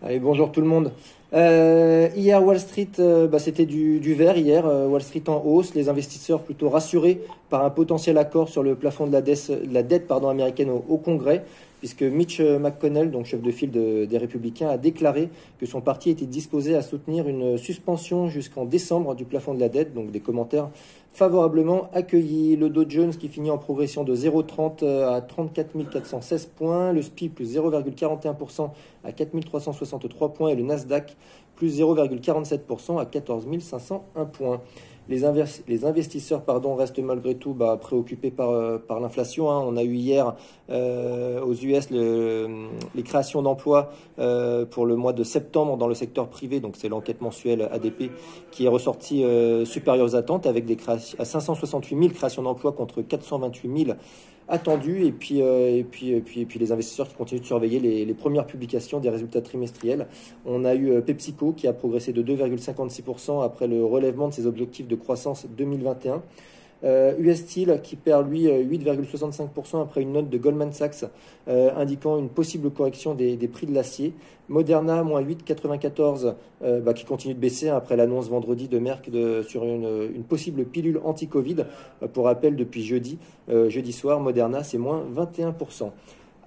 Allez, bonjour tout le monde. Euh, hier, Wall Street, euh, bah, c'était du, vert. Hier, euh, Wall Street en hausse. Les investisseurs plutôt rassurés par un potentiel accord sur le plafond de la, dette, pardon, américaine au, Congrès, puisque Mitch McConnell, donc chef de file des Républicains, a déclaré que son parti était disposé à soutenir une suspension jusqu'en décembre du plafond de la dette. Donc des commentaires favorablement accueilli. Le Dow Jones qui finit en progression de 0,30 à 34 416 points, le SPI plus 0,41% à 4 363 points et le Nasdaq plus 0,47% à 14 501 points. Les, investisseurs restent malgré tout bah, préoccupés par, euh, par l'inflation. Hein. On a eu hier euh, aux US les créations d'emplois euh, pour le mois de septembre dans le secteur privé, donc c'est l'enquête mensuelle ADP qui est ressortie supérieure aux attentes avec des créations, 568 000 créations d'emplois contre 428 000 attendu. Et puis, euh, et, puis, et, puis, et puis les investisseurs qui continuent de surveiller les, les, premières publications des résultats trimestriels. On a eu euh, PepsiCo qui a progressé de 2,56% après le relèvement de ses objectifs de croissance 2021. Euh, US Steel qui perd lui 8,65% après une note de Goldman Sachs euh, indiquant une possible correction des, prix de l'acier. Moderna moins 8,94 euh, bah, qui continue de baisser après l'annonce vendredi de Merck sur une, possible pilule anti-Covid. pour rappel, depuis jeudi soir, Moderna c'est moins 21%.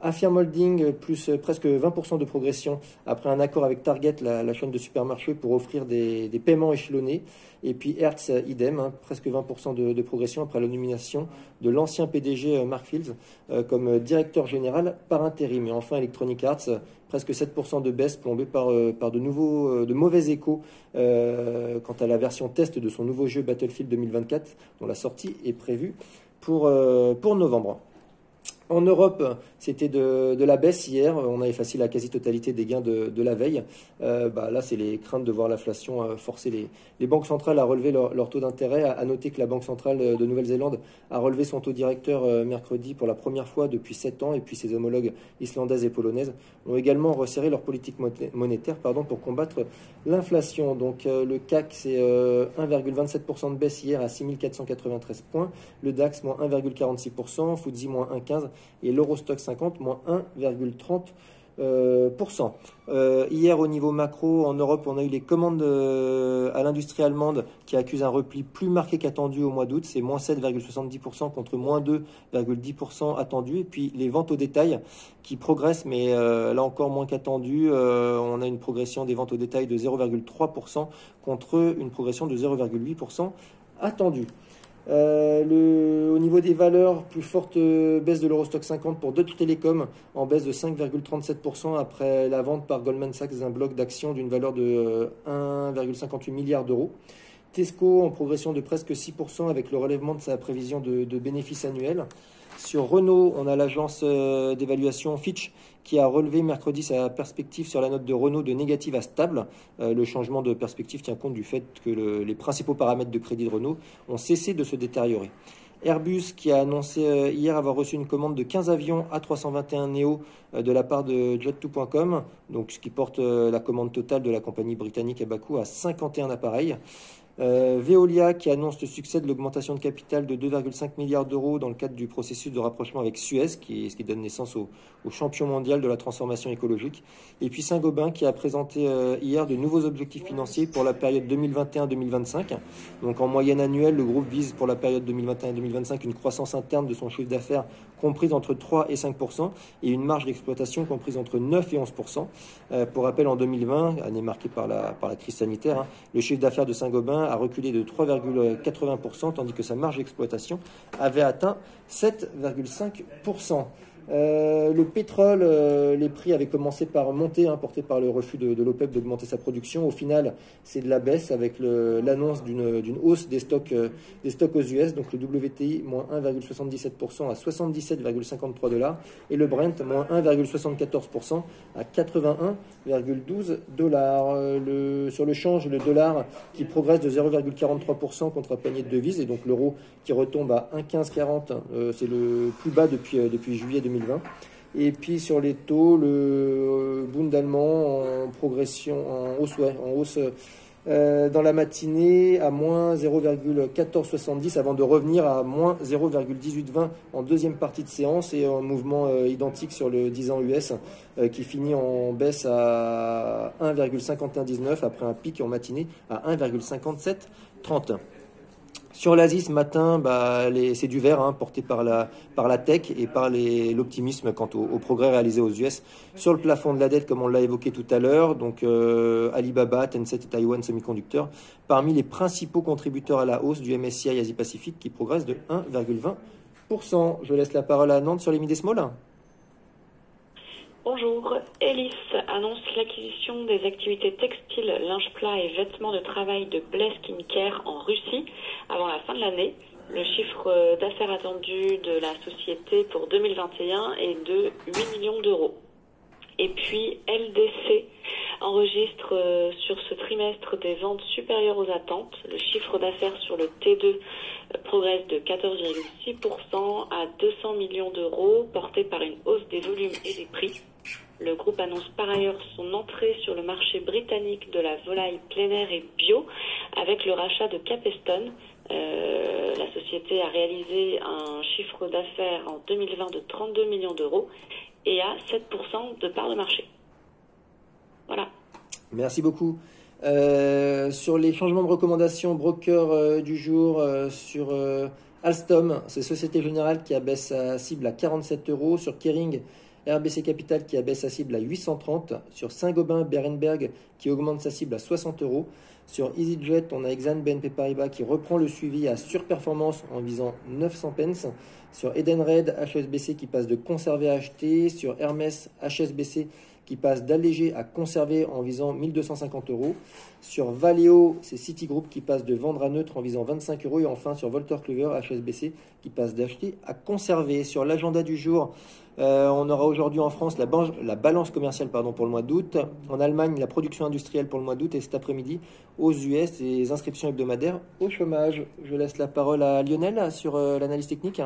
Affirm Holding, plus presque 20% de progression après un accord avec Target, la, chaîne de supermarchés, pour offrir des, paiements échelonnés. Et puis Hertz, idem, hein, presque 20% de, progression après la nomination de l'ancien PDG euh, Mark Fields euh, comme directeur général par intérim. Et enfin Electronic Arts, presque 7% de baisse plombée par, euh, de, nouveaux, de mauvais échos quant à la version test de son nouveau jeu Battlefield 2024, dont la sortie est prévue pour novembre. En Europe, c'était de, la baisse hier. On a effacé la quasi-totalité des gains de, la veille. Euh, bah, là, c'est les craintes de voir l'inflation euh, forcer les, banques centrales à relever leur, taux d'intérêt. À, noter que la Banque centrale de Nouvelle-Zélande a relevé son taux directeur euh, mercredi pour la première fois depuis 7 ans. Et puis ses homologues islandaises et polonaises ont également resserré leur politique monétaire pardon, pour combattre l'inflation. Donc le CAC, c'est 1,27% de baisse hier à 6493 points. Le DAX, moins 1,46%. FTSE, moins 1,15% et l'Eurostock 50 moins 1,30%. Euh, euh, hier, au niveau macro, en Europe, on a eu les commandes euh, à l'industrie allemande qui accusent un repli plus marqué qu'attendu au mois d'août. C'est moins 7,70% contre moins 2,10% attendu. Et puis les ventes au détail qui progressent, mais là encore moins qu'attendu. on a une progression des ventes au détail de 0,3% contre une progression de 0,8% attendue. Euh, au niveau des valeurs, plus forte euh, baisse de l'Eurostock 50 pour Deutsche Telekom, en baisse de 5,37% après la vente par Goldman Sachs d'un bloc d'actions d'une valeur de 1,58 euh, milliard d'euros. Tesco en progression de presque 6% avec le relèvement de sa prévision de, bénéfices annuels. Sur Renault, on a l'agence euh, d'évaluation Fitch qui a relevé mercredi sa perspective sur la note de Renault de négative à stable. Euh, le changement de perspective tient compte du fait que les principaux paramètres de crédit de Renault ont cessé de se détériorer. Airbus qui a annoncé euh, hier avoir reçu une commande de 15 avions A321 Neo de la part de Jet2.com, donc ce qui porte la commande totale de la compagnie britannique à Bakou à 51 appareils. Euh, Veolia qui annonce le succès de l'augmentation de capital de 2,5 milliards d'euros dans le cadre du processus de rapprochement avec Suez, qui, ce qui donne naissance au, champion mondial de la transformation écologique. Et puis Saint-Gobain qui a présenté euh, hier de nouveaux objectifs financiers pour la période 2021-2025. Donc en moyenne annuelle, le groupe vise pour la période 2021-2025 une croissance interne de son chiffre d'affaires comprise entre 3 et 5% et une marge d'exploitation comprise entre 9 et 11% euh, Pour rappel, en 2020, année marquée par la, crise sanitaire, hein, le chiffre d'affaires de Saint-Gobain a reculé de 3,80%, tandis que sa marge d'exploitation avait atteint 7,5%. Euh, le pétrole, euh, les prix avaient commencé par monter, hein, porté par le refus de, l'OPEP d'augmenter sa production. Au final, c'est de la baisse avec l'annonce d'une hausse des stocks, euh, des stocks aux US. Donc le WTI, moins 1,77% à 77,53 dollars. Et le Brent, moins 1,74% à 81,12 dollars. sur le change, le dollar qui progresse de 0,43% contre un panier de devises. Et donc l'euro qui retombe à 1,1540. c'est le plus bas depuis, juillet 2020. Et puis sur les taux, le Bund allemand en progression, en hausse, en hausse euh, dans la matinée à moins 0,1470 avant de revenir à moins 0,1820 en deuxième partie de séance et un mouvement euh, identique sur le 10 ans US euh, qui finit en baisse à 1,5119 après un pic en matinée à 1,5730. Sur l'Asie ce matin, bah, c'est du vert hein, porté par la, par tech et par l'optimisme quant au, progrès réalisé aux US sur le plafond de la dette, comme on l'a évoqué tout à l'heure. Donc euh, Alibaba, Tencent et Taiwan Semiconductor, parmi les principaux contributeurs à la hausse du MSCI Asie-Pacifique qui progresse de 1,20%. Je laisse la parole à Nantes sur les mid small. Bonjour. Elis annonce l'acquisition des activités textiles, linge plat et vêtements de travail de Bless Skincare en Russie avant la fin de l'année. Le chiffre d'affaires attendu de la société pour 2021 est de 8 millions d'euros. Et puis LDC enregistre euh, sur ce trimestre des ventes supérieures aux attentes. Le chiffre d'affaires sur le T2 euh, progresse de 14,6% à 200 millions d'euros, porté par une hausse des volumes et des prix. Le groupe annonce par ailleurs son entrée sur le marché britannique de la volaille plein air et bio avec le rachat de Capestone. Euh, la société a réalisé un chiffre d'affaires en 2020 de 32 millions d'euros et a 7% de part de marché. Voilà. Merci beaucoup. Euh, sur les changements de recommandation broker euh, du jour, sur Alstom, c'est Société Générale qui abaisse sa cible à 47 euros. Sur Kering, RBC Capital qui abaisse sa cible à 830. Sur Saint-Gobain, Berenberg qui augmente sa cible à 60 euros. Sur EasyJet, on a Exane BNP Paribas qui reprend le suivi à surperformance en visant 900 pence. Sur Edenred, HSBC qui passe de conserver à acheter. Sur Hermès, HSBC qui passe d'alléger à conserver en visant 1250 euros. Sur Valeo, c'est Citigroup qui passe de vendre à neutre en visant 25 euros. Et enfin sur Volter Kluwer, HSBC qui passe d'acheter à conserver. Sur l'agenda du jour, euh, on aura aujourd'hui en France la, la balance commerciale pardon, pour le mois d'août. En Allemagne, la production industrielle pour le mois d'août. Et cet après-midi, aux US, les inscriptions hebdomadaires au chômage. Je laisse la parole à Lionel sur euh, l'analyse technique.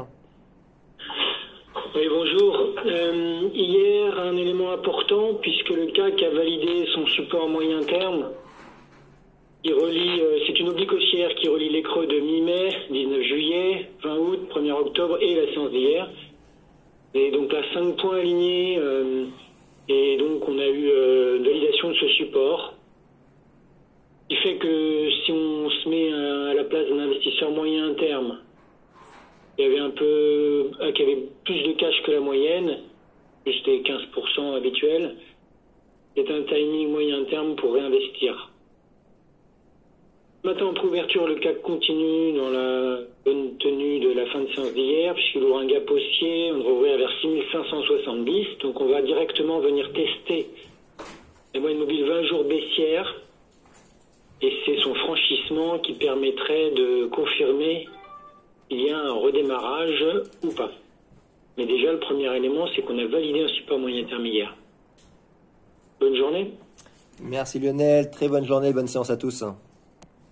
Oui, bonjour. Euh, hier, un élément important, puisque le CAC a validé son support moyen terme. Il relie, c'est une oblique haussière qui relie les creux de mi-mai, 19 juillet, 20 août, 1er octobre et la séance d'hier. Et donc à 5 points alignés, euh, et donc on a eu euh, validation de ce support. Ce qui fait que si on se met à la place d'un investisseur moyen terme, qui avait un peu, euh, qui avait plus de cash que la moyenne, juste les 15% habituels, c'est un timing moyen terme pour réinvestir. Matin en ouverture, le CAC continue dans la bonne tenue de la fin de séance d'hier, puisqu'il ouvre un gap haussier, on devrait ouvrir vers 6570, donc on va directement venir tester la moyenne mobile 20 jours baissière, et c'est son franchissement qui permettrait de confirmer qu'il y a un redémarrage ou pas. Mais déjà, le premier élément, c'est qu'on a validé un support moyen hier. Bonne journée. Merci Lionel, très bonne journée, bonne séance à tous.